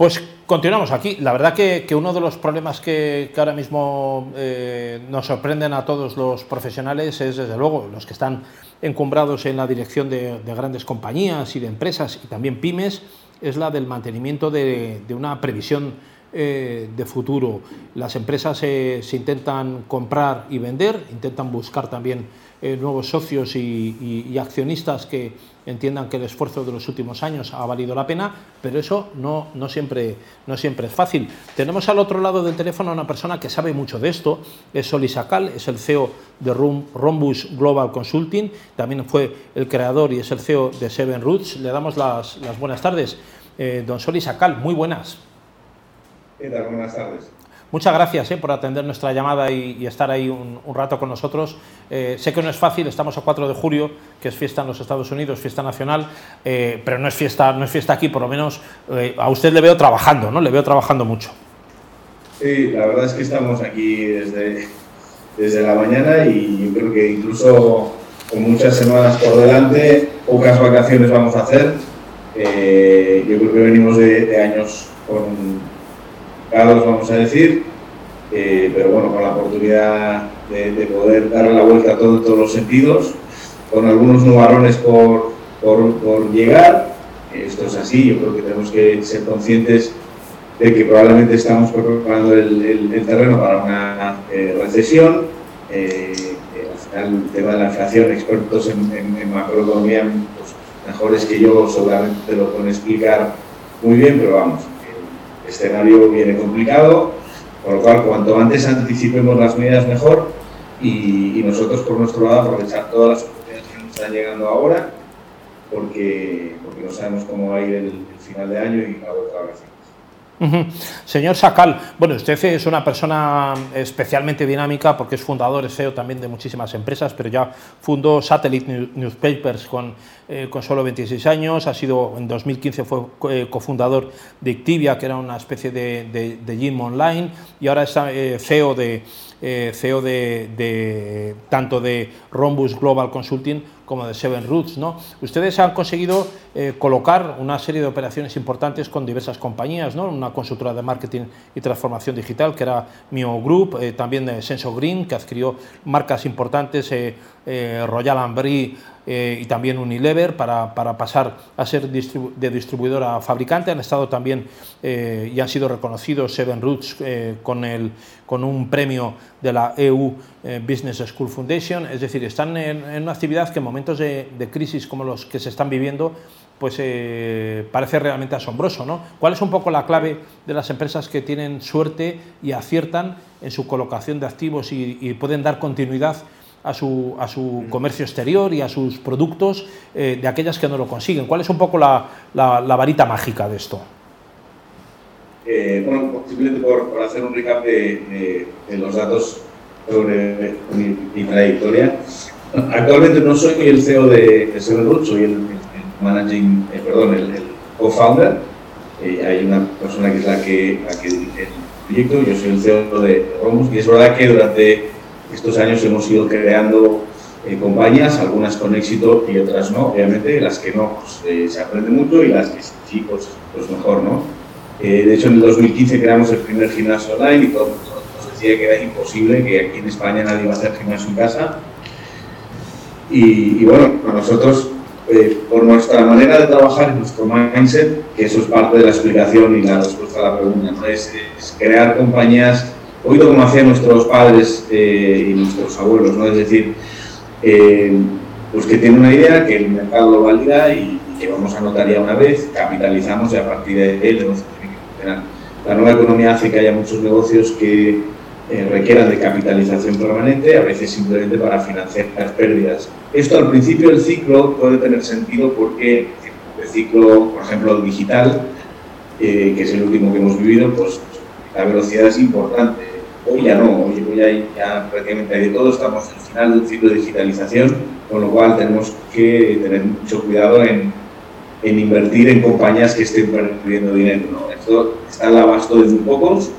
Pues continuamos aquí. La verdad que, uno de los problemas que, ahora mismo eh, nos sorprenden a todos los profesionales es, desde luego, los que están encumbrados en la dirección de, grandes compañías y de empresas y también pymes, es la del mantenimiento de, una previsión eh, de futuro. Las empresas se intentan comprar y vender, intentan buscar también eh, nuevos socios y, accionistas que entiendan que el esfuerzo de los últimos años ha valido la pena, pero eso no, no, siempre, no siempre es fácil. Tenemos al otro lado del teléfono a una persona que sabe mucho de esto, es Soli Sacal, es el CEO de Rombus Global Consulting, también fue el creador y es el CEO de Seven Roots. Le damos las, buenas tardes. Eh, don Soli Sacal, muy buenas. Buenas tardes. Muchas gracias eh, por atender nuestra llamada y, estar ahí un, rato con nosotros. Eh, sé que no es fácil, estamos a 4 de julio, que es fiesta en los Estados Unidos, fiesta nacional, eh, pero no es fiesta, no es fiesta aquí, por lo menos a usted le veo trabajando, ¿no? Le veo trabajando mucho. Sí, la verdad es que estamos aquí desde, desde la mañana y yo creo que incluso con muchas semanas por delante, pocas vacaciones vamos a hacer. yo creo que venimos de años con vamos a decir, eh, pero bueno, con la oportunidad de, poder darle la vuelta a todo, todos los sentidos, con algunos nubarrones por, por, llegar. Esto es así, yo creo que tenemos que ser conscientes de que probablemente estamos preparando el, el, terreno para una eh, recesión. Eh, al final, el tema de la inflación, expertos en, macroeconomía pues, mejores que yo seguramente lo pueden explicar muy bien, pero vamos, escenario viene complicado, por lo cual cuanto antes anticipemos las medidas mejor. Y, nosotros por nuestro lado aprovechar todas las oportunidades que nos están llegando ahora porque, porque no sabemos cómo va a ir el, final de año y la Señor Sacal, bueno, usted es una persona especialmente dinámica porque es fundador, es CEO también de muchísimas empresas, pero ya fundó Satellite Newspapers con, eh, con solo 26 años, ha sido en 2015 fue eh, cofundador de Activia, que era una especie de, de, gym online, y ahora es eh, CEO de CEO de, tanto de Rombus Global Consulting como de Seven Roots. ¿no? Ustedes han conseguido eh, colocar una serie de operaciones importantes con diversas compañías, ¿no? una consultora de marketing y transformación digital que era Mio Group, eh, también de Green, que adquirió marcas importantes, eh, Royal Ambry y también Unilever, para, para, pasar a ser de distribuidora a fabricante. Han estado también y han sido reconocidos Seven Roots con, el, con un premio de la EU Business School Foundation, es decir, están en, una actividad que en momentos de, de crisis como los que se están viviendo, pues eh, parece realmente asombroso. ¿no? ¿Cuál es un poco la clave de las empresas que tienen suerte y aciertan en su colocación de activos y, pueden dar continuidad a su, a su, comercio exterior y a sus productos eh, de aquellas que no lo consiguen? ¿Cuál es un poco la, la, varita mágica de esto? Eh, bueno, simplemente por, hacer un recap de, los datos sobre mi, trayectoria. Actualmente no soy el CEO de, de soy el managing, eh, perdón, el, co-founder. Eh, hay una persona que es la que, la que dirige el proyecto, yo soy el CEO de Romus y es verdad que durante estos años hemos ido creando eh, compañías, algunas con éxito y otras no, obviamente, las que no pues, se aprende mucho y las que sí, pues, pues mejor, ¿no? de hecho, en el 2015 creamos el primer gimnasio online y todo el mundo nos decía que era imposible, que aquí en España nadie iba a hacer gimnasio en casa. Y, y bueno, nosotros eh, por nuestra manera de trabajar nuestro mindset, que eso es parte de la explicación y la respuesta a la pregunta, ¿no? es, crear compañías, oído como hacían nuestros padres eh, y nuestros abuelos, ¿no? es decir, eh, pues que tiene una idea, que el mercado lo valida y, que vamos a notar ya una vez, capitalizamos y a partir de él el funcionar. La nueva economía hace que haya muchos negocios que eh, requieran de capitalización permanente, a veces simplemente para financiar las pérdidas. Esto al principio del ciclo puede tener sentido porque el ciclo, por ejemplo, digital, eh, que es el último que hemos vivido, pues la velocidad es importante. Hoy ya no, hoy, hoy ya prácticamente hay de todo, estamos al final del ciclo de digitalización, con lo cual tenemos que tener mucho cuidado en, en invertir en compañías que estén perdiendo dinero. ¿no? Esto está al abasto de muy pocos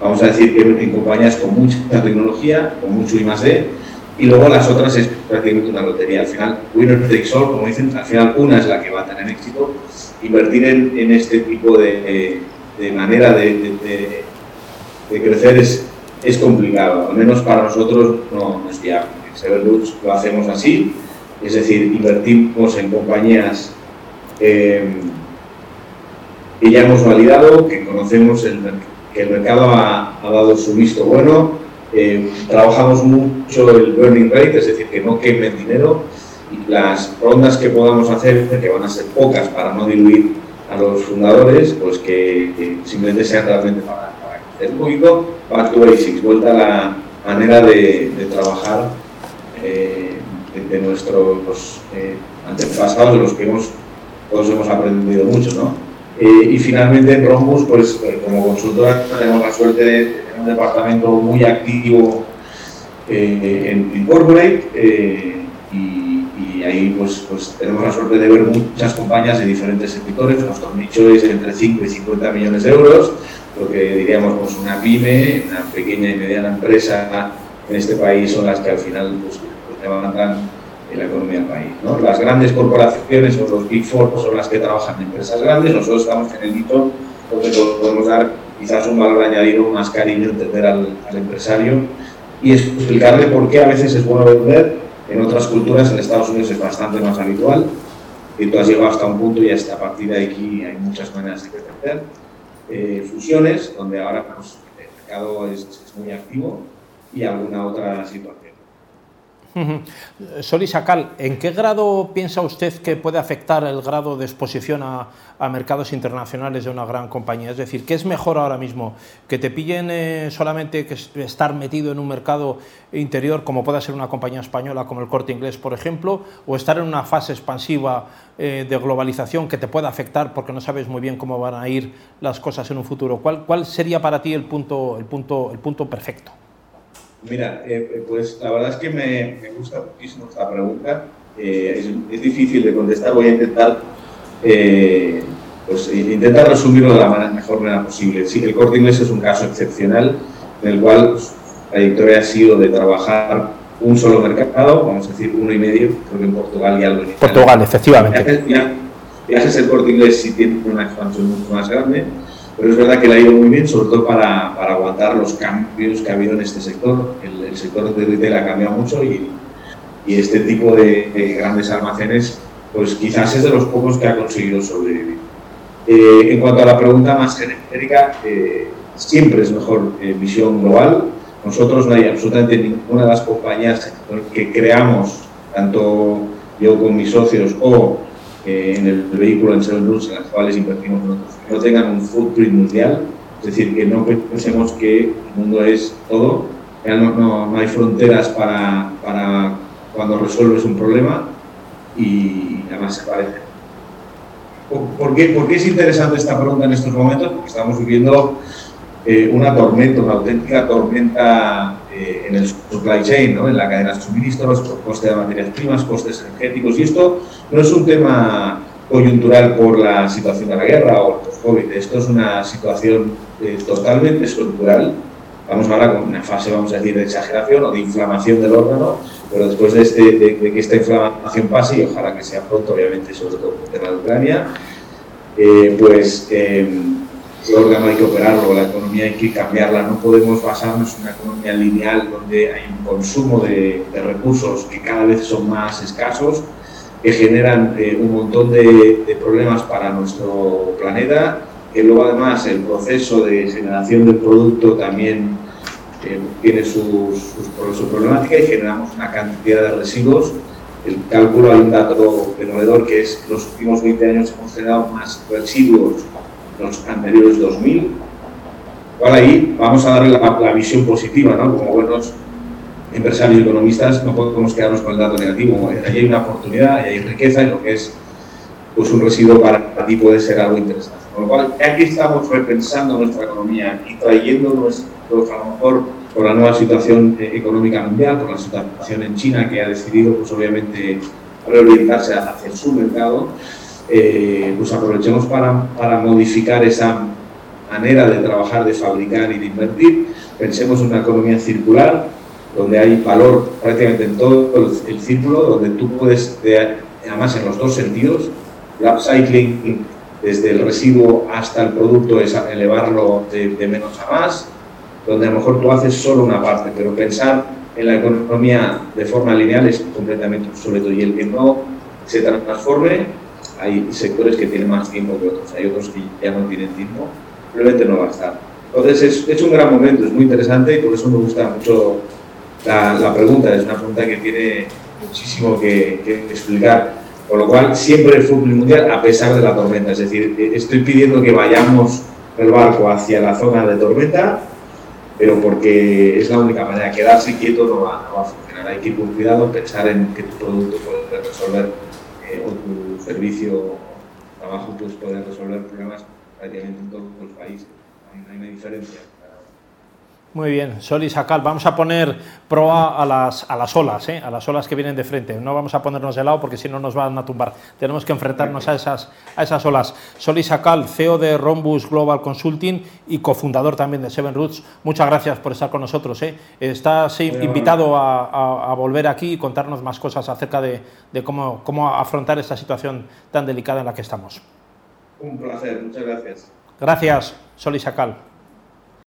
vamos a decir que en compañías con mucha tecnología, con mucho I más D, y luego las otras es prácticamente una lotería. Al final, winner takes all, como dicen, al final una es la que va a tener éxito. Invertir en, en este tipo de, manera de, crecer es, es complicado, al menos para nosotros no, es viable. Severlux lo hacemos así, es decir, invertimos en compañías eh, que ya hemos validado, que conocemos el, que el mercado ha, dado su visto bueno, eh, trabajamos mucho el burning rate, es decir, que no quemen dinero, y las rondas que podamos hacer, que van a ser pocas para no diluir a los fundadores, pues que, simplemente sean realmente para, un poquito, back to basics, vuelta a la manera de, trabajar eh, de, nuestros eh, antepasados, de los que hemos, todos hemos aprendido mucho, ¿no? Eh, y finalmente en Rombus, pues como consultora tenemos la suerte de tener un departamento muy activo en, en corporate y ahí pues, pues tenemos la suerte de ver muchas compañías de diferentes sectores, nuestro nicho es entre 5 y 50 millones de euros, lo que diríamos pues, una pyme, una pequeña y mediana empresa en este país son las que al final pues, pues levantan la economía del país. ¿no? Las grandes corporaciones o los Big Four son las que trabajan en empresas grandes, nosotros estamos en el hito donde podemos dar quizás un valor añadido, más cariño, entender al, al empresario y explicarle por qué a veces es bueno vender en otras culturas, en Estados Unidos es bastante más habitual. Y tú has llegado hasta un punto y hasta a partir de aquí hay muchas maneras de crecer. Eh, fusiones, donde ahora pues, el mercado es, es muy activo, y alguna otra situación. Soli Sacal, ¿en qué grado piensa usted que puede afectar el grado de exposición a, mercados internacionales de una gran compañía? Es decir, ¿qué es mejor ahora mismo? ¿Que te pillen eh, solamente que estar metido en un mercado interior, como pueda ser una compañía española como el Corte Inglés, por ejemplo, o estar en una fase expansiva eh, de globalización que te pueda afectar porque no sabes muy bien cómo van a ir las cosas en un futuro? ¿Cuál, cuál sería para ti el punto, el punto, el punto perfecto? Mira, eh, eh, pues la verdad es que me, me gusta muchísimo esta pregunta. Eh, es, difícil de contestar, voy a intentar, pues, intentar resumirlo de la mejor manera posible. Sí, el corte inglés es un caso excepcional en el cual pues, la trayectoria ha sido de trabajar un solo mercado, vamos a decir uno y medio, creo que en Portugal y algo en Portugal, efectivamente. Viajes, el corte inglés si tiene una expansión mucho más grande pero es verdad que le ha ido muy bien, sobre todo para, para aguantar los cambios que ha habido en este sector. El, el sector de retail ha cambiado mucho y, y este tipo de, grandes almacenes, pues quizás es de los pocos que ha conseguido sobrevivir. Eh, en cuanto a la pregunta más genérica, eh, siempre es mejor eh, visión global. Nosotros no hay absolutamente ninguna de las compañías que creamos, tanto yo con mis socios o en el vehículo en Seven en las cuales invertimos nosotros, no tengan un footprint mundial, es decir, que no pensemos que el mundo es todo, no, no, hay fronteras para, para, cuando resuelves un problema y además se parece. ¿Por qué, ¿Por qué es interesante esta pregunta en estos momentos? Porque estamos viviendo eh, una tormenta, una auténtica tormenta eh, en el supply chain, ¿no? en la cadena de suministros, coste de materias primas, costes energéticos. Y esto no es un tema coyuntural por la situación de la guerra o el COVID. Esto es una situación eh, totalmente estructural. Vamos ahora con una fase, vamos a decir, de exageración o de inflamación del órgano, pero después de, este, de, que esta inflamación pase, y ojalá que sea pronto, obviamente, sobre todo por el tema de Ucrania, pues el órgano hay que operarlo, la economía hay que cambiarla, no podemos basarnos en una economía lineal donde hay un consumo de, recursos que cada vez son más escasos, que generan eh, un montón de, problemas para nuestro planeta, que luego además el proceso de generación del producto también eh, tiene su, su, problemática y generamos una cantidad de residuos. El cálculo hay un dato demoledor que es que los últimos 20 años hemos generado más residuos los anteriores 2000. Igual ahí vamos a darle la, visión positiva, ¿no? Como buenos empresarios y economistas no podemos quedarnos con el dato negativo. Ahí hay una oportunidad, ahí hay riqueza y lo que es pues, un residuo para, ti puede ser algo interesante. Con lo cual, aquí estamos repensando nuestra economía y trayendo nuestro, a lo mejor por la nueva situación eh, económica mundial, por la situación en China que ha decidido, pues obviamente, reorientarse hacia su mercado, eh, pues aprovechemos para, para, modificar esa manera de trabajar, de fabricar y de invertir. Pensemos en una economía circular, donde hay valor prácticamente en todo el, círculo, donde tú puedes, además en los dos sentidos, el upcycling desde el residuo hasta el producto es elevarlo de, de menos a más, donde a lo mejor tú haces solo una parte, pero pensar en la economía de forma lineal es completamente obsoleto y el que no se transforme, hay sectores que tienen más tiempo que otros, hay otros que ya no tienen tiempo, probablemente no va a estar. Entonces es, un gran momento, es muy interesante y por eso me gusta mucho la, pregunta, es una pregunta que tiene muchísimo que, que explicar. Con lo cual, siempre el fútbol mundial a pesar de la tormenta. Es decir, estoy pidiendo que vayamos el barco hacia la zona de tormenta pero porque es la única manera. Quedarse quieto no va, a funcionar. Hay que ir con cuidado, pensar en que tu producto puede resolver eh, servicio trabajo pues, puede resolver problemas prácticamente en todos los países. No hay, una diferencia. Muy bien, Sol y Sacal, vamos a poner proa a las, a las olas, ¿eh? a las olas que vienen de frente. No vamos a ponernos de lado porque si no nos van a tumbar. Tenemos que enfrentarnos a esas, a esas olas. Sol y Sacal, CEO de Rombus Global Consulting y cofundador también de Seven Roots, muchas gracias por estar con nosotros. ¿eh? Estás invitado a, a, volver aquí y contarnos más cosas acerca de, de cómo, cómo afrontar esta situación tan delicada en la que estamos. Un placer, muchas gracias. Gracias, Sol y Sacal.